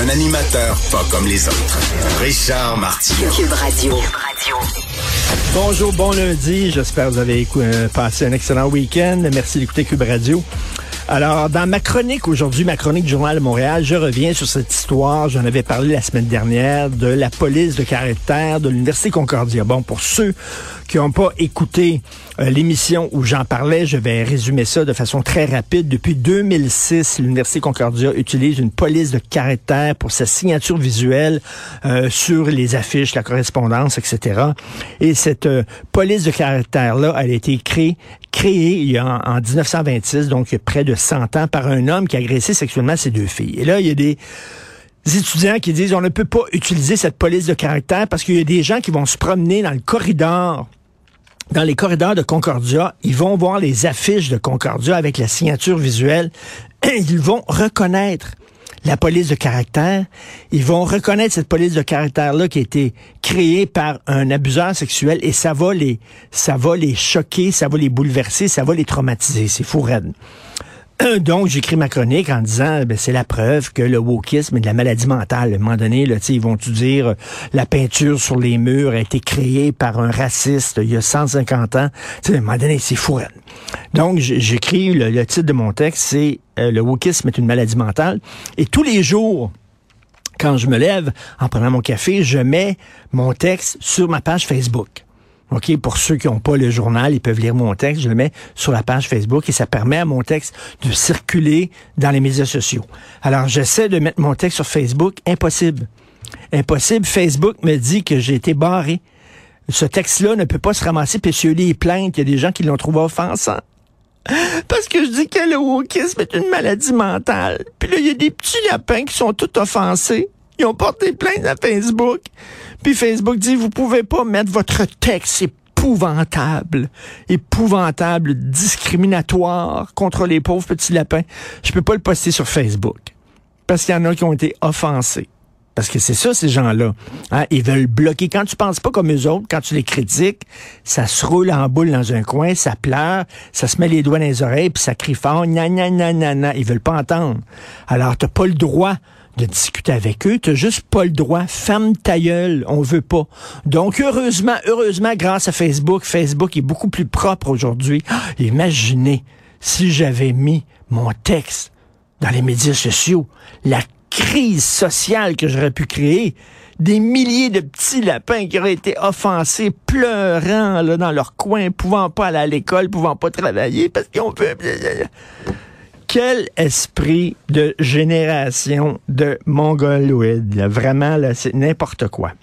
Un animateur pas comme les autres. Richard Martineau. Cube Radio. Bonjour, bon lundi. J'espère que vous avez euh, passé un excellent week-end. Merci d'écouter Cube Radio. Alors, dans ma chronique aujourd'hui, ma chronique du Journal de Montréal, je reviens sur cette histoire. J'en avais parlé la semaine dernière de la police de caractère de l'Université Concordia. Bon, pour ceux qui n'ont pas écouté euh, l'émission où j'en parlais, je vais résumer ça de façon très rapide. Depuis 2006, l'Université Concordia utilise une police de caractère pour sa signature visuelle euh, sur les affiches, la correspondance, etc. Et cette euh, police de caractère-là, elle a été créée, créée en 1926, donc il y a près de 100 ans, par un homme qui a agressé sexuellement ses deux filles. Et là, il y a des des étudiants qui disent on ne peut pas utiliser cette police de caractère parce qu'il y a des gens qui vont se promener dans le corridor dans les corridors de Concordia, ils vont voir les affiches de Concordia avec la signature visuelle. Ils vont reconnaître la police de caractère. Ils vont reconnaître cette police de caractère-là qui a été créée par un abuseur sexuel et ça va les, ça va les choquer, ça va les bouleverser, ça va les traumatiser. C'est fou raide. Donc, j'écris ma chronique en disant, ben, c'est la preuve que le wokisme est de la maladie mentale. À un moment donné, là, ils vont-tu dire, euh, la peinture sur les murs a été créée par un raciste il y a 150 ans? T'sais, à un moment donné, c'est fou. raide. Donc, j'écris, le, le titre de mon texte, c'est euh, Le wokisme est une maladie mentale. Et tous les jours, quand je me lève, en prenant mon café, je mets mon texte sur ma page Facebook. OK, pour ceux qui n'ont pas le journal, ils peuvent lire mon texte. Je le mets sur la page Facebook et ça permet à mon texte de circuler dans les médias sociaux. Alors, j'essaie de mettre mon texte sur Facebook. Impossible. Impossible. Facebook me dit que j'ai été barré. Ce texte-là ne peut pas se ramasser puis eu des plaintes. Il y a des gens qui l'ont trouvé offensant. Parce que je dis que le wokisme est une maladie mentale. Puis là, il y a des petits lapins qui sont tout offensés. Ils ont porté plainte à Facebook. Puis Facebook dit, vous pouvez pas mettre votre texte épouvantable, épouvantable, discriminatoire contre les pauvres petits lapins. Je peux pas le poster sur Facebook. Parce qu'il y en a qui ont été offensés. Parce que c'est ça, ces gens-là. Hein, ils veulent bloquer. Quand tu penses pas comme eux autres, quand tu les critiques, ça se roule en boule dans un coin, ça pleure, ça se met les doigts dans les oreilles, puis ça crie fort, gna gna gna gna gna. Ils veulent pas entendre. Alors, t'as pas le droit de discuter avec eux, t'as juste pas le droit. Ferme ta gueule, on veut pas. Donc, heureusement, heureusement, grâce à Facebook, Facebook est beaucoup plus propre aujourd'hui. Ah, imaginez si j'avais mis mon texte dans les médias sociaux, la crise sociale que j'aurais pu créer, des milliers de petits lapins qui auraient été offensés, pleurant là, dans leur coin, pouvant pas aller à l'école, pouvant pas travailler parce ont fait... Quel esprit de génération de mongoloïdes? Vraiment, c'est n'importe quoi.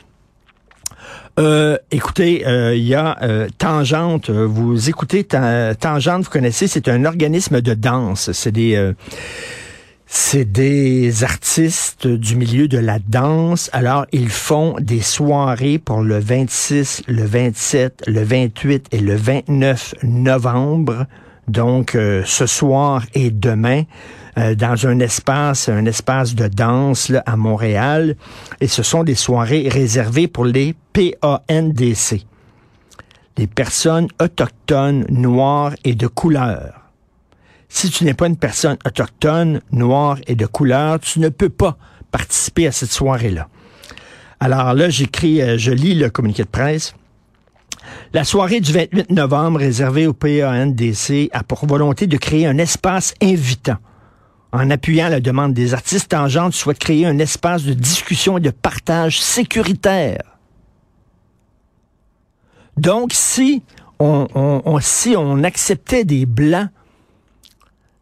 Euh, écoutez, euh, il y a euh, Tangente. Vous écoutez Ta- Tangente, vous connaissez, c'est un organisme de danse. C'est des artistes du milieu de la danse. Alors, ils font des soirées pour le 26, le 27, le 28 et le 29 novembre. Donc, euh, ce soir et demain, euh, dans un espace, un espace de danse à Montréal. Et ce sont des soirées réservées pour les PANDC, les personnes autochtones, noires et de couleur. Si tu n'es pas une personne autochtone, noire et de couleur, tu ne peux pas participer à cette soirée-là. Alors là, j'écris, euh, je lis le communiqué de presse. La soirée du 28 novembre réservée au PANDC a pour volonté de créer un espace invitant. En appuyant la demande des artistes tangentes, souhaite créer un espace de discussion et de partage sécuritaire. Donc, si on- si on acceptait des blancs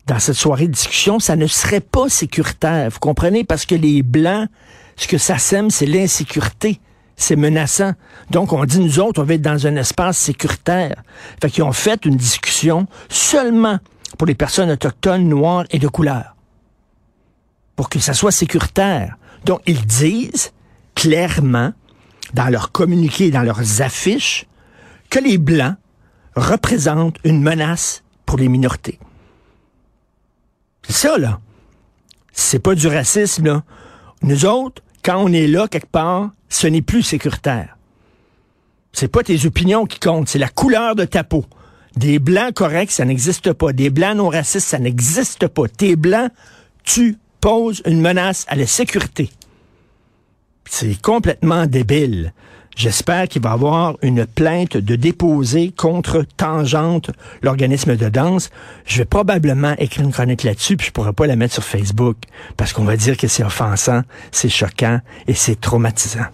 dans cette soirée de discussion, ça ne serait pas sécuritaire. Vous comprenez? Parce que les blancs, ce que ça sème, c'est l'insécurité. C'est menaçant. Donc, on dit, nous autres, on va être dans un espace sécuritaire. Fait qu'ils ont fait une discussion seulement pour les personnes autochtones, noires et de couleur. Pour que ça soit sécuritaire. Donc, ils disent clairement dans leurs communiqués, dans leurs affiches, que les Blancs représentent une menace pour les minorités. C'est ça, là. C'est pas du racisme, là. Nous autres, quand on est là quelque part, ce n'est plus sécuritaire. C'est pas tes opinions qui comptent, c'est la couleur de ta peau. Des blancs corrects, ça n'existe pas. Des blancs non racistes, ça n'existe pas. T'es blanc, tu poses une menace à la sécurité. C'est complètement débile. J'espère qu'il va y avoir une plainte de déposer contre Tangente, l'organisme de danse. Je vais probablement écrire une chronique là-dessus, puis je pourrai pas la mettre sur Facebook, parce qu'on va dire que c'est offensant, c'est choquant et c'est traumatisant.